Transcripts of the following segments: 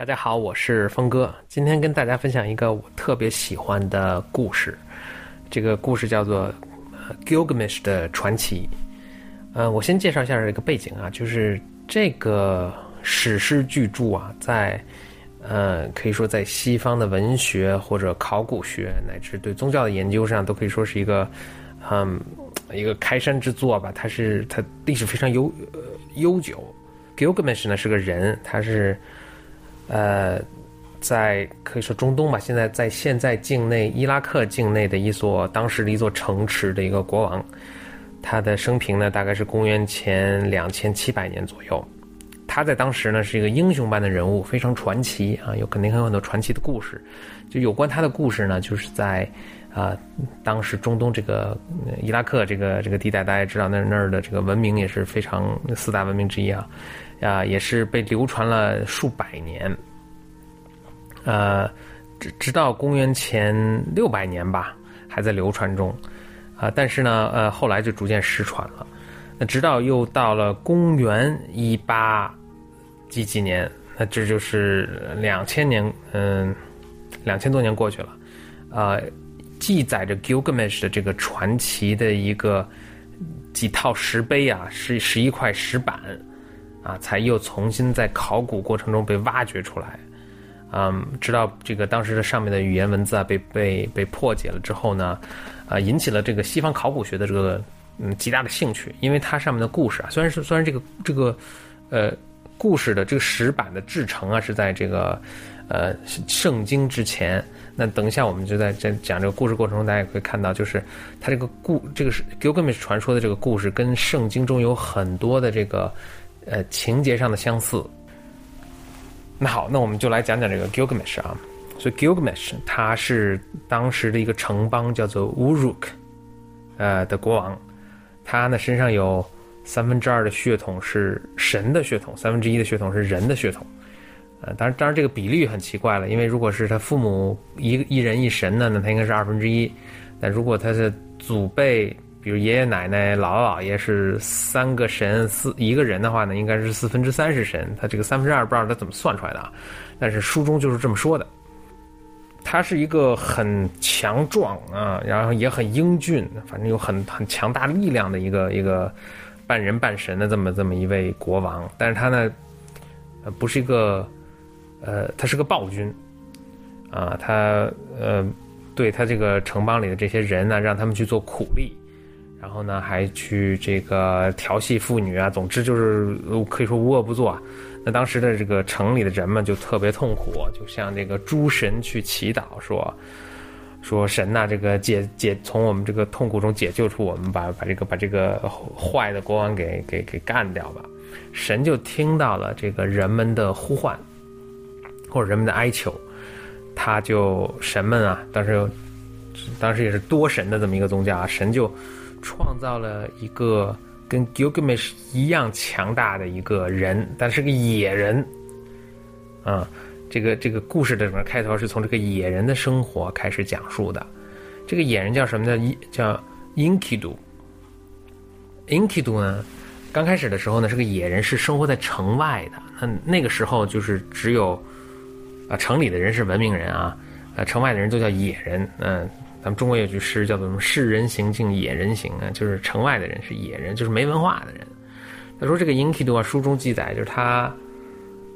大家好，我是峰哥，今天跟大家分享一个我特别喜欢的故事。这个故事叫做《Gilgamesh 的传奇》。呃，我先介绍一下这个背景啊，就是这个史诗巨著啊，在呃可以说在西方的文学或者考古学乃至对宗教的研究上，都可以说是一个嗯一个开山之作吧。它是它历史非常悠呃悠久。Gilgamesh 呢是个人，他是。呃，在可以说中东吧，现在在现在境内伊拉克境内的一所当时的一座城池的一个国王，他的生平呢大概是公元前两千七百年左右。他在当时呢是一个英雄般的人物，非常传奇啊，有肯定还有很多传奇的故事。就有关他的故事呢，就是在啊当时中东这个伊拉克这个这个地带，大家知道那那儿的这个文明也是非常四大文明之一啊。啊，也是被流传了数百年，呃，直直到公元前六百年吧，还在流传中，啊，但是呢，呃，后来就逐渐失传了。那直到又到了公元一八几几年，那这就是两千年，嗯，两千多年过去了，呃，记载着 Gilgamesh 的这个传奇的一个几套石碑啊，十十一块石板。啊，才又重新在考古过程中被挖掘出来，嗯，直到这个当时的上面的语言文字啊被被被破解了之后呢，啊，引起了这个西方考古学的这个嗯极大的兴趣，因为它上面的故事啊，虽然是虽然这个这个呃故事的这个石板的制成啊是在这个呃圣经之前，那等一下我们就在在讲这个故事过程中，大家也会看到，就是它这个故这个是 Gilgamesh 传说的这个故事跟圣经中有很多的这个。呃，情节上的相似。那好，那我们就来讲讲这个 Gilgamesh 啊。所以 Gilgamesh 他是当时的一个城邦叫做 Uruk，呃的国王。他呢身上有三分之二的血统是神的血统，三分之一的血统是人的血统。呃，当然，当然这个比例很奇怪了，因为如果是他父母一一人一神呢，那他应该是二分之一。但如果他的祖辈，比如爷爷奶奶、姥姥姥爷是三个神，四一个人的话呢，应该是四分之三是神。他这个三分之二不知道他怎么算出来的啊，但是书中就是这么说的。他是一个很强壮啊，然后也很英俊，反正有很很强大力量的一个一个半人半神的这么这么一位国王。但是他呢，呃，不是一个，呃，他是个暴君啊，他呃，对他这个城邦里的这些人呢，让他们去做苦力。然后呢，还去这个调戏妇女啊，总之就是可以说无恶不作。那当时的这个城里的人们就特别痛苦，就向这个诸神去祈祷，说说神呐，这个解解从我们这个痛苦中解救出我们，把把这个把这个坏的国王给给给干掉吧。神就听到了这个人们的呼唤，或者人们的哀求，他就神们啊，当时当时也是多神的这么一个宗教啊，神就。创造了一个跟 Gilgamesh 一样强大的一个人，但是个野人。啊，这个这个故事的整个开头是从这个野人的生活开始讲述的。这个野人叫什么？叫叫 Inkidu。Inkidu 呢，刚开始的时候呢是个野人，是生活在城外的。那那个时候就是只有啊城里的人是文明人啊，呃城外的人都叫野人。嗯。咱们中国有句诗叫做什么“世人行径野人行”啊，就是城外的人是野人，就是没文化的人。他说这个 Inkidu 啊，书中记载就是他，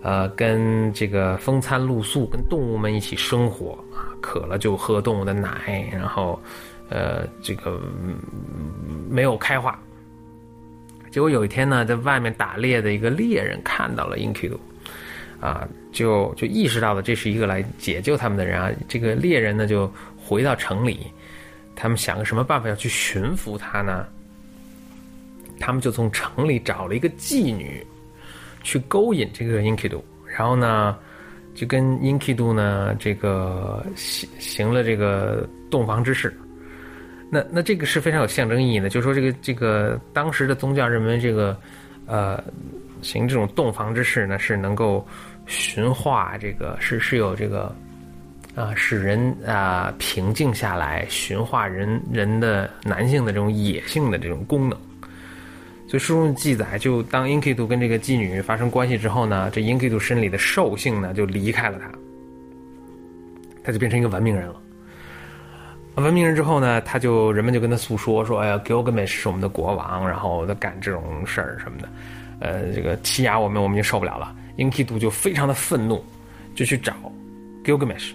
呃，跟这个风餐露宿，跟动物们一起生活啊，渴了就喝动物的奶，然后，呃，这个没有开化。结果有一天呢，在外面打猎的一个猎人看到了 Inkidu，啊，就就意识到了这是一个来解救他们的人啊。这个猎人呢就。回到城里，他们想个什么办法要去驯服他呢？他们就从城里找了一个妓女，去勾引这个 Inkidu，然后呢，就跟 Inkidu 呢这个行行了这个洞房之事。那那这个是非常有象征意义的，就是说这个这个当时的宗教认为这个呃行这种洞房之事呢是能够驯化这个是是有这个。啊，使人啊平静下来，驯化人人的男性的这种野性的这种功能，所以书中记载，就当 Enkidu 跟这个妓女发生关系之后呢，这 Enkidu 身里的兽性呢就离开了他，他就变成一个文明人了。文明人之后呢，他就人们就跟他诉说说，哎呀，Gilgamesh 是我们的国王，然后他干这种事儿什么的，呃，这个欺压我们，我们就受不了了。Enkidu 就非常的愤怒，就去找 Gilgamesh，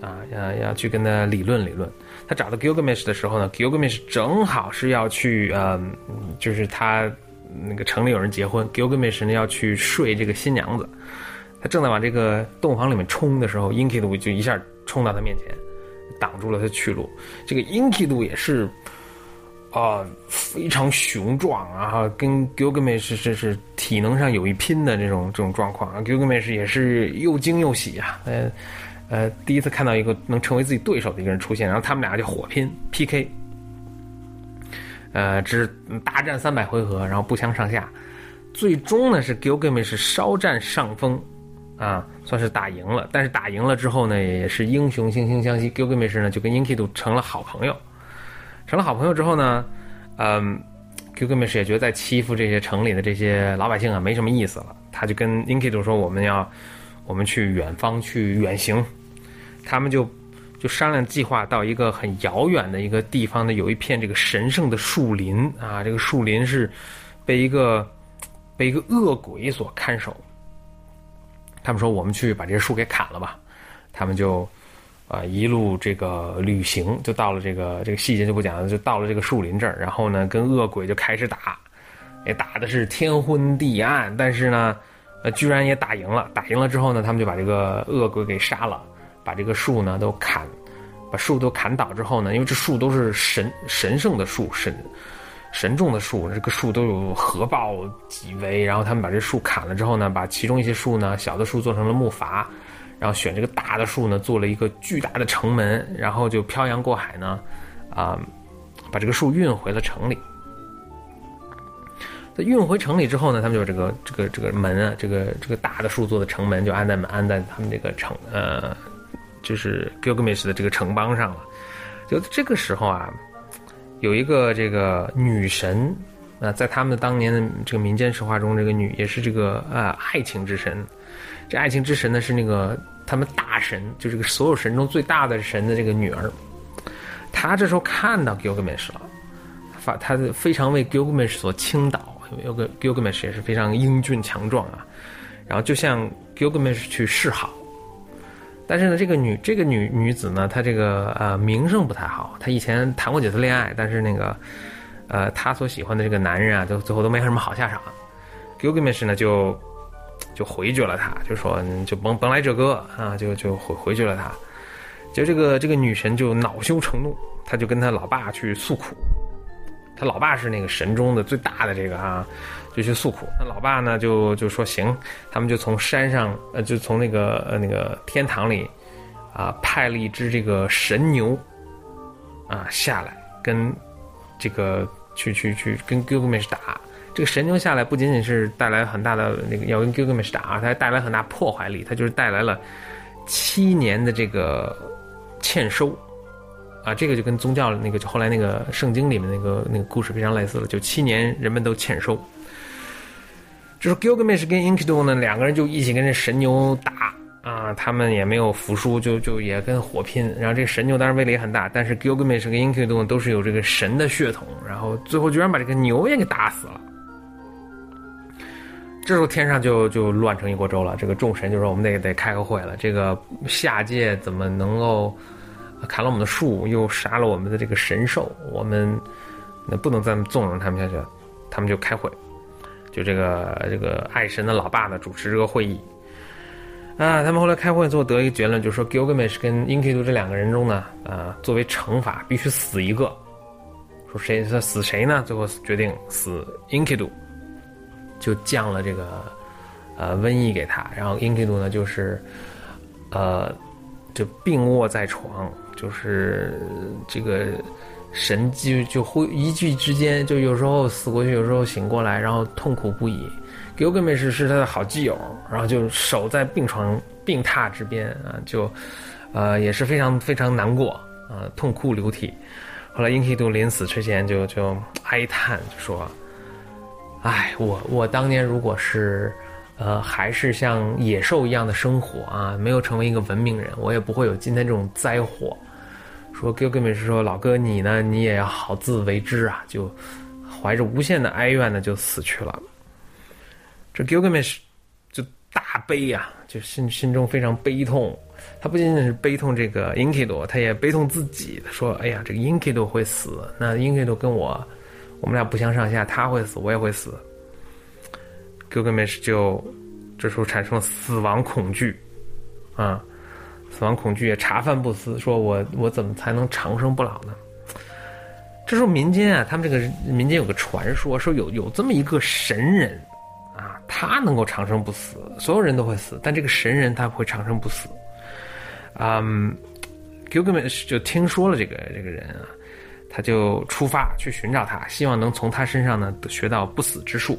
啊，要要去跟他理论理论。他找到 Gilgamesh 的时候呢，Gilgamesh 正好是要去，呃，就是他那个城里有人结婚，Gilgamesh 呢要去睡这个新娘子，他正在往这个洞房里面冲的时候，Inkidu 就一下冲到他面前。挡住了他去路。这个 Inkidu 也是啊，非常雄壮啊，跟 Gilgamesh 是是体能上有一拼的这种这种状况啊。Gilgamesh 也是又惊又喜啊，呃呃，第一次看到一个能成为自己对手的一个人出现，然后他们俩就火拼 PK，呃，只大战三百回合，然后不相上下，最终呢是 Gilgamesh 稍占上风。啊，算是打赢了，但是打赢了之后呢，也是英雄惺惺相惜。Gilgamesh 呢就跟 Enkidu 成了好朋友，成了好朋友之后呢，嗯，Gilgamesh 也觉得在欺负这些城里的这些老百姓啊没什么意思了，他就跟 Enkidu 说：“我们要，我们去远方去远行。”他们就就商量计划到一个很遥远的一个地方呢，有一片这个神圣的树林啊，这个树林是被一个被一个恶鬼所看守。他们说：“我们去把这些树给砍了吧。”他们就，啊，一路这个旅行，就到了这个这个细节就不讲了，就到了这个树林这儿。然后呢，跟恶鬼就开始打，也打的是天昏地暗。但是呢，呃，居然也打赢了。打赢了之后呢，他们就把这个恶鬼给杀了，把这个树呢都砍，把树都砍倒之后呢，因为这树都是神神圣的树，神。神种的树，这个树都有合抱几围，然后他们把这树砍了之后呢，把其中一些树呢，小的树做成了木筏，然后选这个大的树呢，做了一个巨大的城门，然后就漂洋过海呢，啊，把这个树运回了城里。在运回城里之后呢，他们就这个这个这个门啊，这个这个大的树做的城门就安在安在他们这个城呃，就是 Gilgamesh 的这个城邦上了。就这个时候啊。有一个这个女神，啊，在他们的当年的这个民间神话中，这个女也是这个啊爱情之神。这爱情之神呢是那个他们大神，就这个所有神中最大的神的这个女儿。她这时候看到 Gilgamesh 了，发她非常为 Gilgamesh 所倾倒，Gilgamesh 也是非常英俊强壮啊，然后就向 Gilgamesh 去示好。但是呢，这个女这个女女子呢，她这个呃名声不太好。她以前谈过几次恋爱，但是那个，呃，她所喜欢的这个男人啊，就最后都没什么好下场。Gilgamesh 呢就就回绝了他，就说就甭甭来这个啊，就就回回绝了他。就这个这个女神就恼羞成怒，她就跟她老爸去诉苦。他老爸是那个神中的最大的这个啊。就去诉苦，那老爸呢就就说行，他们就从山上呃就从那个呃那个天堂里，啊派了一只这个神牛，啊下来跟这个去去去跟 Gilgamesh 打。这个神牛下来不仅仅是带来很大的那个要跟 Gilgamesh 打，它还带来很大破坏力，它就是带来了七年的这个欠收，啊这个就跟宗教那个就后来那个圣经里面那个那个故事非常类似了，就七年人们都欠收。就是 Gilgamesh 跟 Enkidu 呢，两个人就一起跟这神牛打啊，他们也没有服输，就就也跟火拼。然后这神牛当然威力也很大，但是 Gilgamesh 跟 Enkidu 都是有这个神的血统，然后最后居然把这个牛也给打死了。这时候天上就就乱成一锅粥了，这个众神就说我们得得开个会了，这个下界怎么能够砍了我们的树，又杀了我们的这个神兽，我们那不能再纵容他们下去了，他们就开会。就这个这个爱神的老爸呢主持这个会议，啊，他们后来开会最后得一个结论，就是说 Gilgamesh 跟 Enkidu 这两个人中呢，啊，作为惩罚必须死一个，说谁说死谁呢？最后决定死 Enkidu，就降了这个呃瘟疫给他，然后 Enkidu 呢就是呃就病卧在床，就是这个。神就就会一句之间，就有时候死过去，有时候醒过来，然后痛苦不已。Gilgamesh 是他的好基友，然后就守在病床病榻之边啊，就呃也是非常非常难过啊，痛哭流涕。后来 Enkidu 临死之前就就哀叹，就说哎，我我当年如果是，呃，还是像野兽一样的生活啊，没有成为一个文明人，我也不会有今天这种灾祸。说 Gilgamesh 说老哥你呢，你也要好自为之啊，就怀着无限的哀怨呢，就死去了。这 Gilgamesh 就大悲呀，就心心中非常悲痛。他不仅仅是悲痛这个 ENKIDO，他也悲痛自己。他说：“哎呀，这个 ENKIDO 会死，那 ENKIDO 跟我，我们俩不相上下，他会死，我也会死。” Gilgamesh 就这时候产生了死亡恐惧，啊，死亡恐惧也茶饭不思，说我我怎么才能长生不老呢？这时候民间啊，他们这个民间有个传说，说有有这么一个神人。啊，他能够长生不死，所有人都会死，但这个神人他会长生不死。嗯，Gilgamesh 就听说了这个这个人啊，他就出发去寻找他，希望能从他身上呢学到不死之术。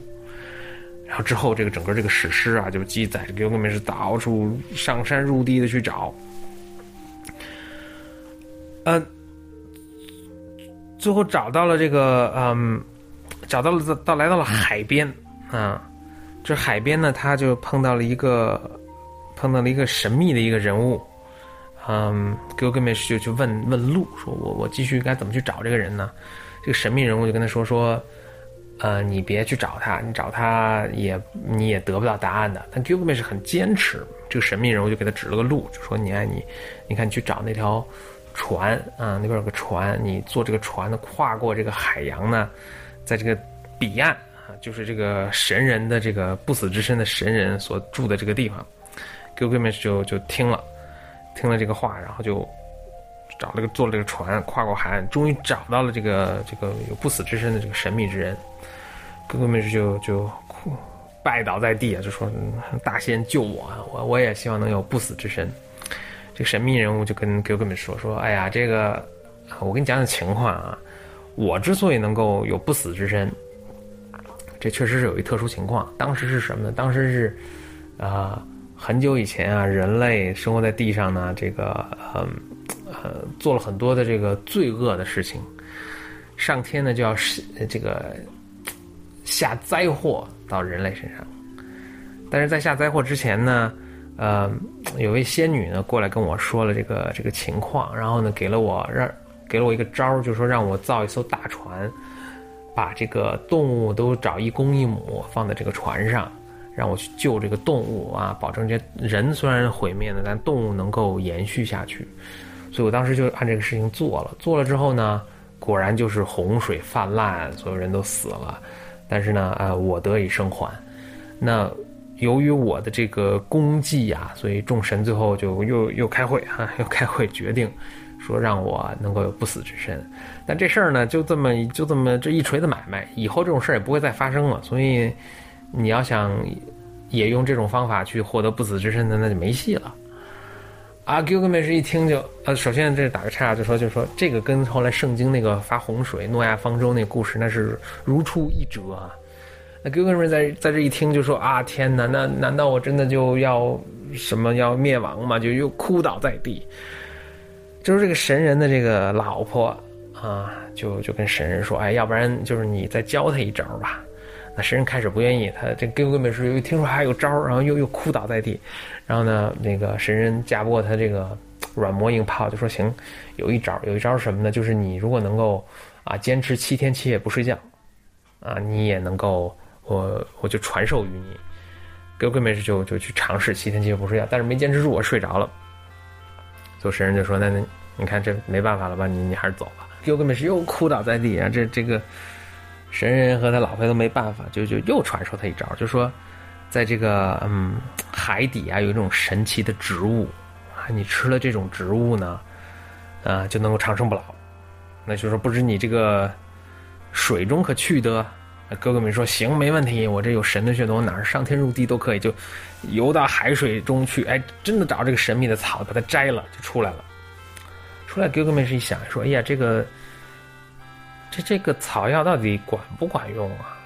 然后之后，这个整个这个史诗啊，就记载 Gilgamesh 到处上山入地的去找。嗯，最后找到了这个，嗯，找到了到来到了海边啊。这海边呢，他就碰到了一个，碰到了一个神秘的一个人物，嗯，Gilgamesh 就去问问路，说我我继续该怎么去找这个人呢？这个神秘人物就跟他说说，呃，你别去找他，你找他也你也得不到答案的。但 Gilgamesh 很坚持，这个神秘人物就给他指了个路，就说你看你，你看你去找那条船啊，那边有个船，你坐这个船呢，跨过这个海洋呢，在这个彼岸啊。就是这个神人的这个不死之身的神人所住的这个地方，Gilgamesh 就就听了，听了这个话，然后就找了个坐了这个船，跨过海岸，终于找到了这个这个有不死之身的这个神秘之人，Gilgamesh 就就拜倒在地啊，就说大仙救我啊，我我也希望能有不死之身。这个神秘人物就跟 Gilgamesh 说说，哎呀，这个我跟你讲讲情况啊，我之所以能够有不死之身。这确实是有一特殊情况。当时是什么呢？当时是，啊，很久以前啊，人类生活在地上呢，这个，嗯，呃，做了很多的这个罪恶的事情，上天呢就要是这个下灾祸到人类身上。但是在下灾祸之前呢，呃，有位仙女呢过来跟我说了这个这个情况，然后呢给了我让给了我一个招儿，就说让我造一艘大船。把这个动物都找一公一母放在这个船上，让我去救这个动物啊，保证这人虽然毁灭了，但动物能够延续下去。所以我当时就按这个事情做了。做了之后呢，果然就是洪水泛滥，所有人都死了。但是呢，啊，我得以生还。那由于我的这个功绩呀，所以众神最后就又又开会哈，又开会决定。说让我能够有不死之身，但这事儿呢，就这么就这么这一锤子买卖，以后这种事儿也不会再发生了。所以，你要想也用这种方法去获得不死之身的，那就没戏了。啊，Gilgamesh 一听就呃，首先这打个岔，就说就说这个跟后来圣经那个发洪水、诺亚方舟那故事那是如出一辙啊。那哥哥们在在这一听就说啊，天哪，那难道我真的就要什么要灭亡吗？就又哭倒在地。就是这个神人的这个老婆啊，就就跟神人说：“哎，要不然就是你再教他一招吧。”那神人开始不愿意，他这 Gilgamesh 又听说还有招，然后又又哭倒在地。然后呢，那个神人架不过他这个软磨硬泡，就说：“行，有一招，有一招什么呢？就是你如果能够啊坚持七天七夜不睡觉，啊，你也能够我我就传授于你。”Gilgamesh 就就去尝试七天七夜不睡觉，但是没坚持住，我睡着了。做神人就说：“那那你看这没办法了吧？你你还是走吧。” Gilgamesh 又哭倒在地啊！这这个神人和他老婆都没办法，就就又传授他一招，就说在这个嗯海底啊有一种神奇的植物啊，你吃了这种植物呢，啊就能够长生不老。那就说不知你这个水中可去得？哥哥们说行，没问题，我这有神的血统，哪儿上天入地都可以，就游到海水中去。哎，真的找这个神秘的草，把它摘了，就出来了。出来，哥哥们是一想，说哎呀，这个这这个草药到底管不管用啊？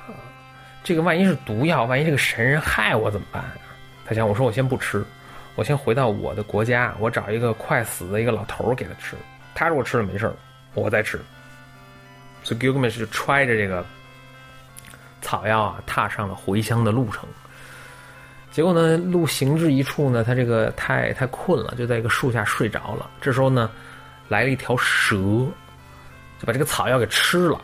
这个万一是毒药，万一这个神人害我怎么办？他想，我说我先不吃，我先回到我的国家，我找一个快死的一个老头给他吃。他如果吃了没事我再吃。所以 Gilgamesh 就揣着这个。草药啊，踏上了回乡的路程。结果呢，路行至一处呢，他这个太太困了，就在一个树下睡着了。这时候呢，来了一条蛇，就把这个草药给吃了。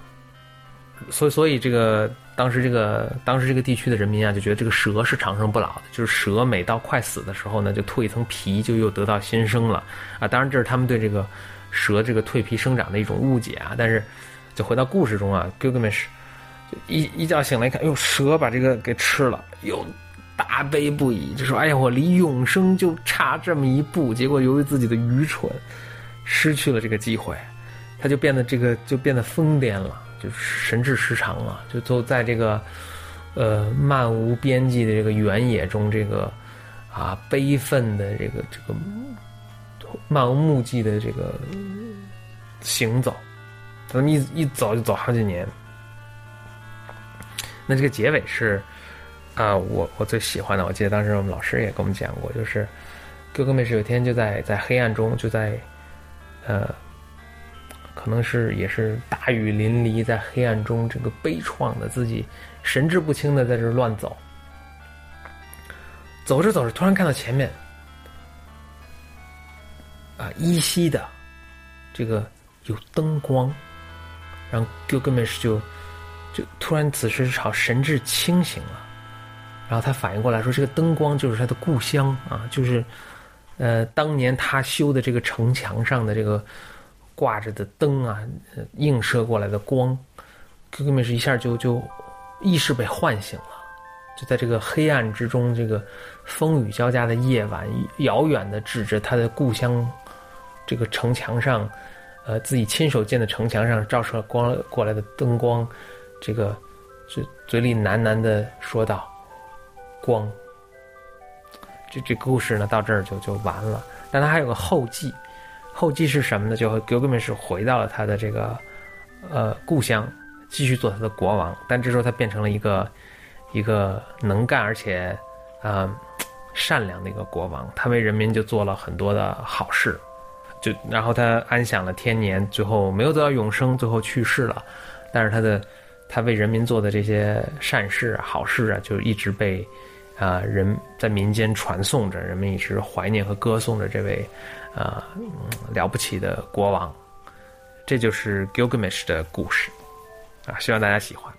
所以，所以这个当时这个当时这个地区的人民啊，就觉得这个蛇是长生不老的，就是蛇每到快死的时候呢，就脱一层皮，就又得到新生了啊。当然，这是他们对这个蛇这个蜕皮生长的一种误解啊。但是，就回到故事中啊，Gilgamesh 一一觉醒来一看，哟，蛇把这个给吃了，哟。大悲不已，就说：“哎呀，我离永生就差这么一步。”结果由于自己的愚蠢，失去了这个机会，他就变得这个就变得疯癫了，就神志失常了，就都在这个呃漫无边际的这个原野中，这个啊悲愤的这个这个漫无目的的这个行走，他们一一走就走好几年。那这个结尾是。啊，我我最喜欢的，我记得当时我们老师也跟我们讲过，就是 Gilgamesh 有一天就在在黑暗中，就在呃，可能是也是大雨淋漓，在黑暗中这个悲怆的自己神志不清的在这乱走，走着走着，突然看到前面啊依稀的这个有灯光，然后 Gilgamesh 就就突然此时朝神志清醒了。然后他反应过来说：“这个灯光就是他的故乡啊，就是，呃，当年他修的这个城墙上的这个挂着的灯啊，映射过来的光。”哥哥们是一下就就意识被唤醒了，就在这个黑暗之中，这个风雨交加的夜晚，遥远的指着他的故乡这个城墙上，呃，自己亲手建的城墙上照射光过来的灯光，这个嘴嘴里喃喃的说道。光，这这故事呢到这儿就就完了。但他还有个后记，后记是什么呢？就 Gilgamesh 回到了他的这个呃故乡，继续做他的国王。但这时候他变成了一个一个能干而且啊善良的一个国王。他为人民就做了很多的好事，就然后他安享了天年，最后没有得到永生，最后去世了。但是他的他为人民做的这些善事好事啊，就一直被。啊，人在民间传颂着，人们一直怀念和歌颂着这位，啊，了不起的国王。这就是 Gilgamesh 的故事，啊，希望大家喜欢。